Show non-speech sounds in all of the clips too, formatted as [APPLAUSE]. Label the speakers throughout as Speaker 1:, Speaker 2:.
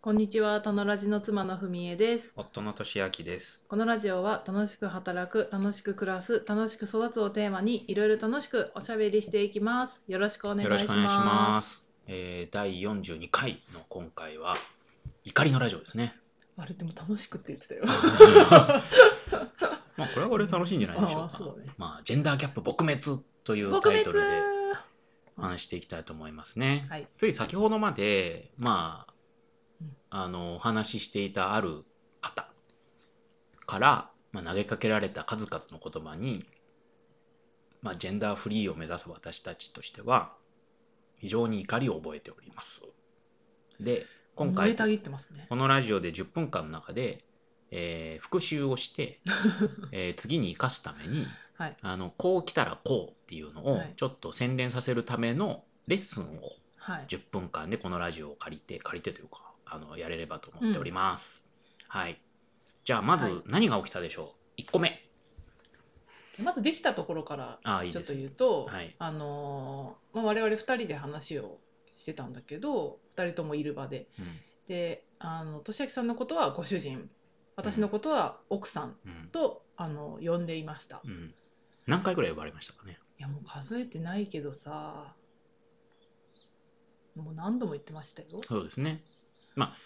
Speaker 1: こんにちは、たのラジの妻のふみえです。
Speaker 2: 夫の俊明です。
Speaker 1: このラジオは楽しく働く、楽しく暮らす、楽しく育つをテーマにいろいろ楽しくおしゃべりしていきます。よろしくお願いします。
Speaker 2: よろしくお願いします。えー第42回の今回は、怒りのラジオですね。
Speaker 1: あれでも楽しくって言ってたよ。[LAUGHS]
Speaker 2: まあ、これはこれで楽しいんじゃないでしょうか。
Speaker 1: あーそうだね
Speaker 2: まあ、ジェンダーギャップ撲滅というタイトルで話していきたいと思いますね。
Speaker 1: はい。
Speaker 2: つい先ほどまで、まあ
Speaker 1: うん、
Speaker 2: あの、お話ししていたある方から、まあ、投げかけられた数々の言葉に、まあ、ジェンダーフリーを目指す私たちとしては、非常に怒りを覚えております。で、今回、
Speaker 1: 燃えたぎってますね。
Speaker 2: このラジオで10分間の中で、えー復習をして、[LAUGHS] えー次に生かすために、
Speaker 1: はい。
Speaker 2: あの、こう来たらこうっていうのを
Speaker 1: はい
Speaker 2: ちょっと洗練させるためのレッスンを
Speaker 1: はい。
Speaker 2: 10分間でこのラジオを借りて、借りてというか、あの、やれればと思っております。はい。じゃあ、まず
Speaker 1: はい
Speaker 2: 何が起きたでしょう、1個目。
Speaker 1: まずできたところから
Speaker 2: ああ、いい
Speaker 1: ちょっと。言うと、
Speaker 2: はい
Speaker 1: あのーまあ、我々2人で話をしてたんだけど、2人ともいる場で。
Speaker 2: うん。
Speaker 1: で、あの、としあきさんのことはご主人、私のことは奥さん
Speaker 2: うん。
Speaker 1: と、あの呼んでいました。
Speaker 2: うん。何回ぐらい呼ばれましたかね？
Speaker 1: いやもう数えてないけどさもう何度も言ってましたよ。
Speaker 2: そうですね。まあ、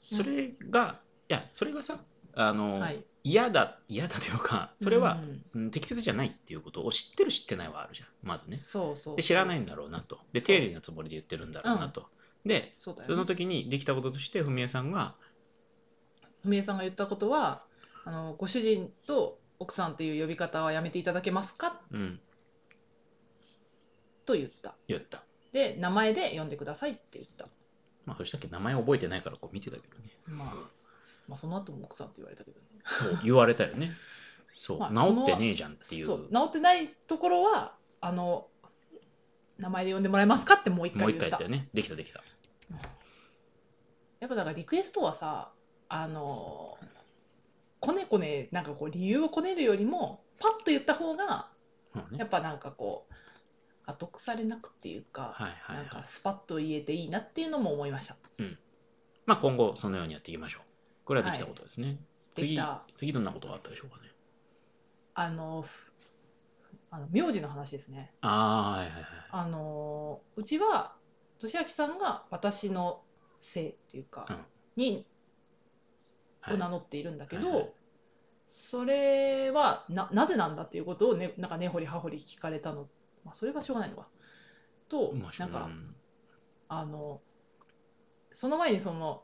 Speaker 2: それが、いや、それがさ、あの、
Speaker 1: はい。
Speaker 2: 嫌だ、嫌だというか、それは
Speaker 1: う、ん
Speaker 2: うん適切じゃないっていうことを知ってる知ってないはあるじゃん、まずね。
Speaker 1: そうそう。
Speaker 2: で、知らないんだろうなと。で、丁寧なつもりで言ってるんだろうなと。で、
Speaker 1: そうだよ、ね。
Speaker 2: その時にできたこととして、ふみえさんが、
Speaker 1: ふみえさんが言ったことはあの、ご主人と奥さんっていう呼び方はやめていただけますか？
Speaker 2: うん、
Speaker 1: と言った。
Speaker 2: 言った。
Speaker 1: で、名前で呼んでくださいって言った。
Speaker 2: まあ、そしたっけ名前覚えてないからこう見てたけどね。
Speaker 1: まあ、まあ、その後も奥さんって言われたけどね。
Speaker 2: そう、言われたよね。そう、
Speaker 1: まあ
Speaker 2: 治ってねえじゃんっていう。
Speaker 1: そう、治ってないところは、あの、名前で呼んでもらえますかってもう一
Speaker 2: もう
Speaker 1: 回言った。
Speaker 2: 一回言ったよね。できたできた。
Speaker 1: やっぱだからリクエストはさあのこねこねなんかこう理由をこねるよりもパッと言った方がやっぱなんかこう後腐れなくっていうか、
Speaker 2: はいはいはい
Speaker 1: なんか。スパッと言えていいなっていうのも思いました
Speaker 2: まあ、今後、そのようにやっていきましょう。これはできたことですね。次
Speaker 1: できた、
Speaker 2: 次どんなことがあったでしょうかね。
Speaker 1: あのふあの名字の話ですね
Speaker 2: ああ、はいはいはい。
Speaker 1: あのうちは俊明さんが私の姓っていうか、
Speaker 2: うん
Speaker 1: に
Speaker 2: はい
Speaker 1: を名乗っているんだけど、
Speaker 2: はいはい
Speaker 1: それはななぜなんだっていうことを、ね、なんか根掘り葉掘り聞かれたの、まあ、それはしょうがないのかと、
Speaker 2: まあ
Speaker 1: なんか、
Speaker 2: うん
Speaker 1: あのその前にその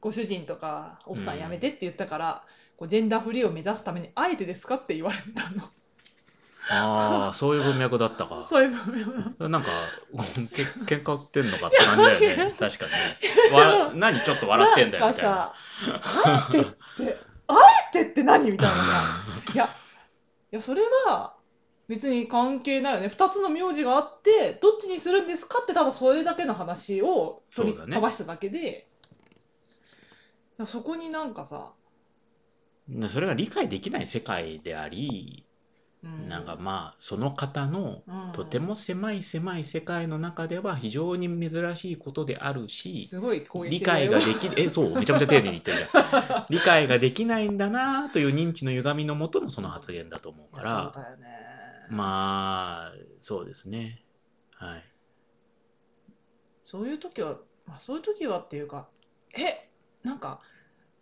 Speaker 1: ご主人とか奥さん辞めてって言ったから、こうジェンダーフリーを目指すためにあえてですかって言われたの
Speaker 2: ああ、そういう文脈だったか。[LAUGHS]
Speaker 1: そういう部分
Speaker 2: なんか、け喧嘩売ってんのかって感じだよね。[LAUGHS] 確かにね。わ何ちょっと笑ってんだよみたいな。
Speaker 1: あえてってあえてって何？みたいなさいや、いや、それは別に関係ないよね。二つの名字があって、どっちにするんですかって、ただそれだけの話を取り飛ばしただけで、そそこになんかさ、
Speaker 2: でそれが理解できない世界であり、
Speaker 1: うん
Speaker 2: なんかまあ、その方の
Speaker 1: うん
Speaker 2: とても狭い狭い世界の中では非常に珍しいことであるし、
Speaker 1: すごい
Speaker 2: 理解ができ、え、そう、めちゃめちゃ丁寧に言ってるじゃん。[LAUGHS] 理解ができないんだなという認知の歪みのもとのその発言だと思うから、
Speaker 1: そうだよね。
Speaker 2: まあ、そうですね。はい。
Speaker 1: そういう時は、まあ、そういう時はっていうか、え、なんか、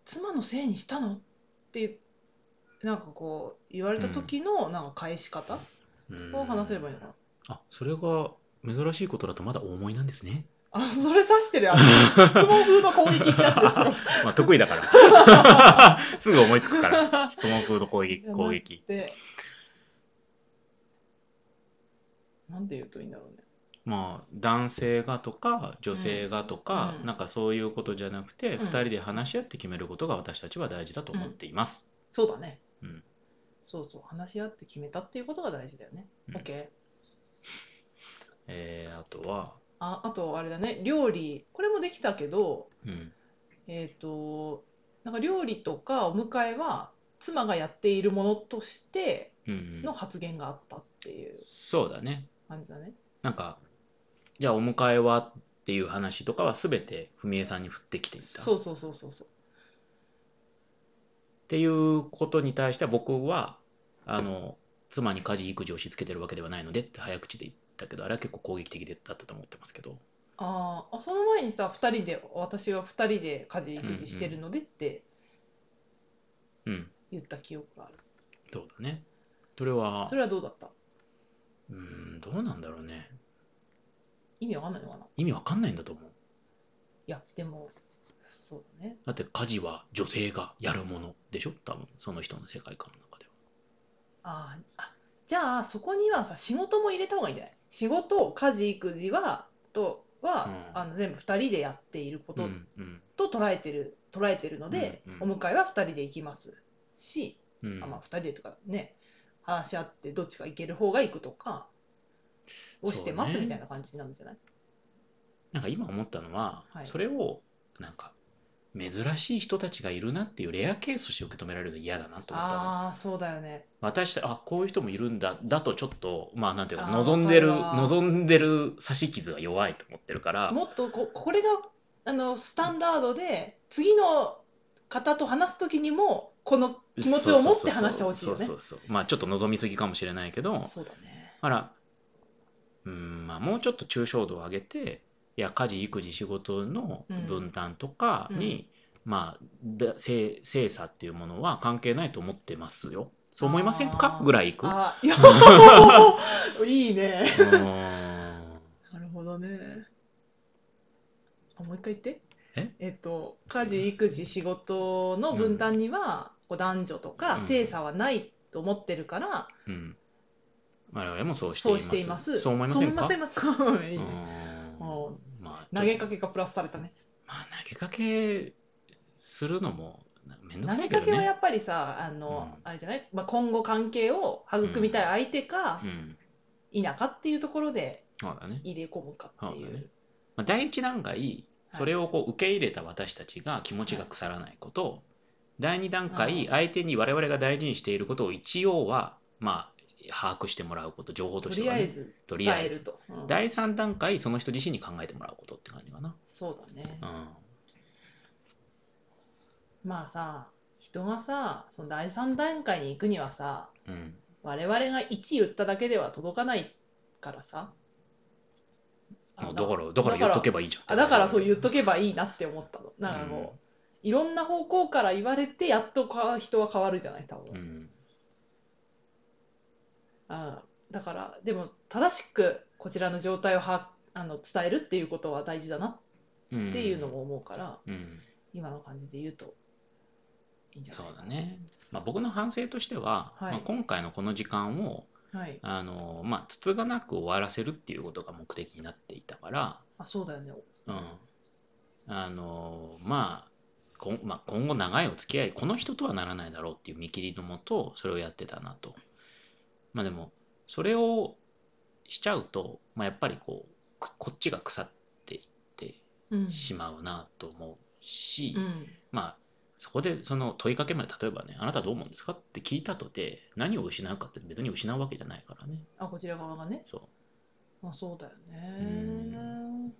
Speaker 1: 妻のせいにしたの？って、なんかこう、言われた時のなんか返し方？
Speaker 2: うん
Speaker 1: を話せればいいのかな？
Speaker 2: あ、それが珍しいことだとまだお思いなんですね。
Speaker 1: あ、それ指してる、あの、[LAUGHS] 質問風の攻撃ってやつですよ。[LAUGHS]
Speaker 2: まあ、得意だから。[LAUGHS] すぐ思いつくから。質問風の攻撃。攻撃。
Speaker 1: で、なんて言うといいんだろうね。
Speaker 2: まあ、男性がとか、女性がとか、
Speaker 1: うん
Speaker 2: なんかそういうことじゃなくて、
Speaker 1: うん
Speaker 2: 二人で話し合って決めることが私たちは大事だと思っています。
Speaker 1: そうだね。
Speaker 2: うん
Speaker 1: そうそう、話し合って決めたっていうことが大事だよね。
Speaker 2: うん
Speaker 1: OK。
Speaker 2: えー、あとは、
Speaker 1: あ、あと、あれだね、料理。これもできたけど、
Speaker 2: うん。
Speaker 1: えっと、なんか料理とかお迎えは、妻がやっているものとして
Speaker 2: うんうん
Speaker 1: の発言があったっていう
Speaker 2: そうだね。
Speaker 1: 感じだね。
Speaker 2: なんか、じゃあお迎えはっていう話とかは全て文江さんに振ってきていた。
Speaker 1: そうそうそうそうそう。
Speaker 2: っていうことに対しては僕はあの妻に家事育児を押し付けてるわけではないのでって早口で言ったけどあれは結構攻撃的だったと思ってますけど。
Speaker 1: あーあその前にさ2人で私は2人で家事育児してるのでって
Speaker 2: うん。
Speaker 1: 言った記憶がある、
Speaker 2: そうだね。それは
Speaker 1: それはどうだった？
Speaker 2: うーんどうなんだろうね。
Speaker 1: 意味わかんないのかな？い
Speaker 2: 意味わかんないんだと思う。
Speaker 1: やでもそうだね。
Speaker 2: だって家事は女性がやるものでしょ？多分その人の世界観の中では。
Speaker 1: あーあじゃあそこにはさ仕事も入れた方がいいんじゃない？仕事家事育児はとは、
Speaker 2: うん。
Speaker 1: あの全部2人でやっていることと捉えてる、捉えてるので、
Speaker 2: うんうん。
Speaker 1: お迎えは2人で行きますし、
Speaker 2: うん。
Speaker 1: あまあ、2人でとかね話し合ってどっちか行ける方が行くとかをしてますみたいな感じなんじゃない？
Speaker 2: なんか今思ったのは、
Speaker 1: はい。
Speaker 2: それをなんか珍しい人たちがいるなっていうレアケースとして受け止められるの嫌だなと思ったの。
Speaker 1: ああそうだよね。
Speaker 2: 私たあこういう人もいるんだだとちょっとまあなんていうか
Speaker 1: あー
Speaker 2: 望んでる
Speaker 1: わかるわ。
Speaker 2: 望んでる刺し傷が弱いと思ってるから。
Speaker 1: もっとここれがあのスタンダードで次の方と話す時にもこの気持ちを持って話してほしいよね。
Speaker 2: そうそうそうまあちょっと望みすぎかもしれないけど
Speaker 1: そうだね。
Speaker 2: あらうんまあもうちょっと抽象度を上げていや家事育児仕事の分担とかに、まあだ精精査っていうものは関係ないと思ってますよ。そう思いませんか？ぐらいいく？
Speaker 1: あいや [LAUGHS] いいね。なるほどね。あもう一回言って。
Speaker 2: え？
Speaker 1: えっと家事育児仕事の分担には、こう男女とか
Speaker 2: うん。
Speaker 1: 性差はないと思ってるから、
Speaker 2: うん。我々もそうしてい
Speaker 1: そう
Speaker 2: ます
Speaker 1: しています。
Speaker 2: そう思いませんか？
Speaker 1: そう思いませんか？
Speaker 2: まあ
Speaker 1: 投げかけがプラスされたね。
Speaker 2: まあ、投げかけするのもめんどく
Speaker 1: 投
Speaker 2: さいけどね。
Speaker 1: げかけはやっぱりさあの、
Speaker 2: うん。
Speaker 1: あれじゃない、まあ、今後関係を育みたい相手か
Speaker 2: うん、
Speaker 1: 否かっていうところで。入れ込むかっていう。
Speaker 2: そうだね。まあ、第一段階、それをこう受け入れた私たちが気持ちが腐らないこと、第二段階、
Speaker 1: うん
Speaker 2: 相手に我々が大事にしていることを一応は、まあ、把握してもらうこと、情報と
Speaker 1: と
Speaker 2: しては、ね。とりあえず第三段階、その人自身に考えてもらうことって感じかな。
Speaker 1: そうだね、
Speaker 2: うん。
Speaker 1: まあさ人がさその第三段階に行くにはさ
Speaker 2: うん。
Speaker 1: 我々が1言っただけでは届かないからさ
Speaker 2: だから、だから言っとけばいいじゃん。
Speaker 1: あだからそう言っとけばいいなって思ったのなんかこう、
Speaker 2: うん
Speaker 1: いろんな方向から言われてやっとか人は変わるじゃない多分、
Speaker 2: うん。
Speaker 1: あだからでも正しくこちらの状態をはあの伝えるっていうことは大事だな
Speaker 2: うん。
Speaker 1: っていうのも思うから、
Speaker 2: うん。
Speaker 1: 今の感じで言うといいんじゃない
Speaker 2: そうだね。まあ、僕の反省としては、
Speaker 1: はい
Speaker 2: まあ、今回のこの時間を、
Speaker 1: はい
Speaker 2: あのまあ、つつがなく終わらせるっていうことが目的になっていたから、
Speaker 1: あそうだよね
Speaker 2: うんあのまあまあ、今後長いお付き合いこの人とはならないだろうっていう見切りのもとそれをやってたなと。まあでもそれをしちゃうと、まあ、やっぱりこうここっちが腐っていって
Speaker 1: うん。
Speaker 2: しまうなと思うし、
Speaker 1: うん。
Speaker 2: まあそこでその問いかけまで例えばねあなたどう思うんですかって聞いたとて何を失うかって別に失うわけじゃないからね。
Speaker 1: あこちら側がね。
Speaker 2: そう。
Speaker 1: まあそうだよ
Speaker 2: う
Speaker 1: ね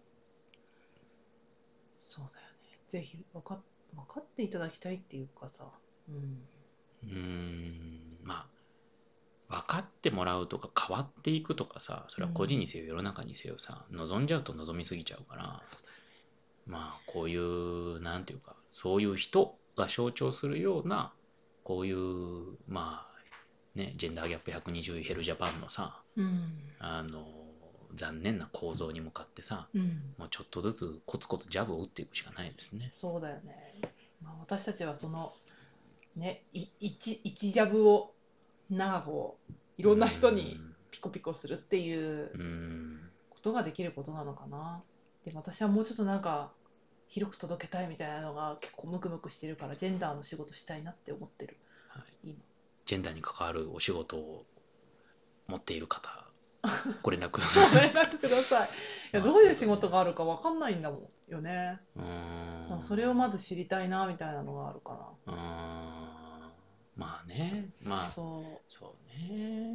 Speaker 1: そうだよね。ぜひ分か分かっていただきたいっていうかさ。うん。
Speaker 2: うーん。まあ分かってもらうとか変わっていくとかさそれは個人にせよ世の中にせよさ望んじゃうと望みすぎちゃうから
Speaker 1: そうだよ
Speaker 2: まあこういうなんていうかそういう人が象徴するようなこういうまあねジェンダーギャップ120ヘルジャパンのさ
Speaker 1: うん。
Speaker 2: あの残念な構造に向かってさ
Speaker 1: うん。
Speaker 2: もうちょっとずつコツコツジャブを打っていくしかないですね。
Speaker 1: そうだよね、まあ、私たちはそのねい一一ジャブを長くいろんな人にピコピコするっていうことができることなのかな。でも私はもうちょっとなんか広く届けたいみたいなのが結構ムクムクしてるからジェンダーの仕事したいなって思ってる。
Speaker 2: はい、ジェンダーに関わるお仕事を持っている方、ご連絡ください。
Speaker 1: 連絡ください。いや
Speaker 2: まあ
Speaker 1: どういう仕事があるか分かんないんだもんよね。
Speaker 2: う。ーん。
Speaker 1: それをまず知りたいなみたいなのがあるか
Speaker 2: うーん。まあね、ま
Speaker 1: な
Speaker 2: あ、
Speaker 1: そ
Speaker 2: そうね。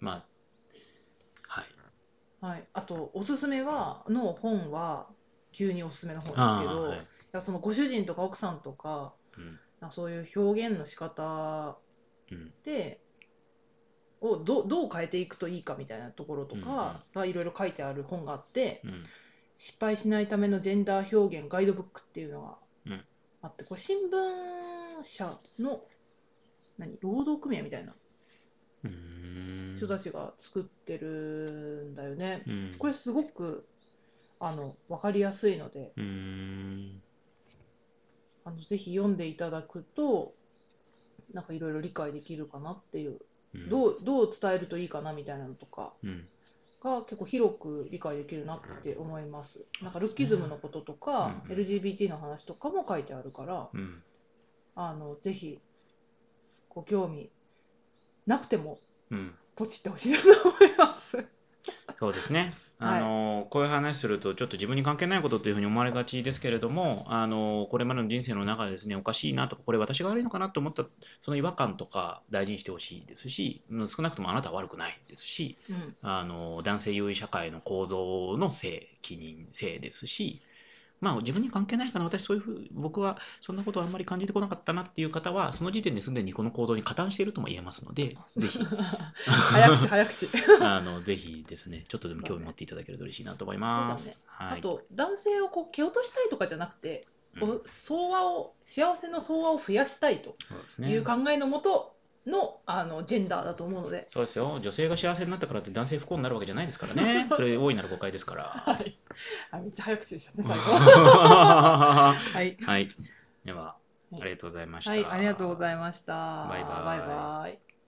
Speaker 2: まあ、はい。
Speaker 1: はい、あとおすすめはの本は急におすすめの本ですけど、
Speaker 2: はい。
Speaker 1: そのご主人とか奥さんとか
Speaker 2: うん。
Speaker 1: そういう表現の仕方
Speaker 2: うん。
Speaker 1: でをどどう変えていくといいかみたいなところとかがいろいろ書いてある本があって、
Speaker 2: うん。
Speaker 1: 失敗しないためのジェンダー表現ガイドブックっていうのが
Speaker 2: うん。
Speaker 1: あって、これ新聞社の何労働組合みたいな人たちが作ってるんだよね。
Speaker 2: うん。
Speaker 1: これすごくあの分かりやすいのであのぜひ読んでいただくとなんかいろいろ理解できるかなっていう、
Speaker 2: うん
Speaker 1: どうどう伝えるといいかなみたいなのとか
Speaker 2: うん。
Speaker 1: が結構広く理解できるなって思います。なんかルッキズムのこととか、
Speaker 2: うん。
Speaker 1: LGBT の話とかも書いてあるから、
Speaker 2: うん。
Speaker 1: あのぜひご興味なくても
Speaker 2: うん。
Speaker 1: ポチってほしいなと思います。
Speaker 2: そうですね。
Speaker 1: はい。
Speaker 2: あのこういう話すると、ちょっと自分に関係ないことというふうに思われがちですけれども、あのこれまでの人生の中でですね、おかしいなとか、これ私が悪いのかなと思った、その違和感とか大事にしてほしいですし、うん少なくともあなたは悪くないですし、
Speaker 1: うん。
Speaker 2: あの男性優位社会の構造のせい、起任性ですし、まあ、自分に関係ないから、私そういうふう、僕はそんなことはあんまり感じてこなかったなっていう方は、その時点ですでにこの行動に加担しているとも言えますので、ぜひ、
Speaker 1: 早 [LAUGHS] 口早口。[LAUGHS]
Speaker 2: あのぜひですね、ちょっとでも興味持っていただけると嬉しいなと思います。はい、
Speaker 1: あと男性をこう蹴落としたいとかじゃなくて、
Speaker 2: うん
Speaker 1: 相和を幸せの相和を増やしたいと。いう考えのもとのあのジェンダーだと思うので、
Speaker 2: そうですよ。女性が幸せになったからって男性不幸になるわけじゃないですからね。[LAUGHS] それ大いなる誤解ですから。
Speaker 1: はい、あめっちゃ早口でしたね最後。[LAUGHS] は、
Speaker 2: はいい。では、ありがとうございました。
Speaker 1: はい、ありがとうございました。
Speaker 2: バイバイ
Speaker 1: バイバイ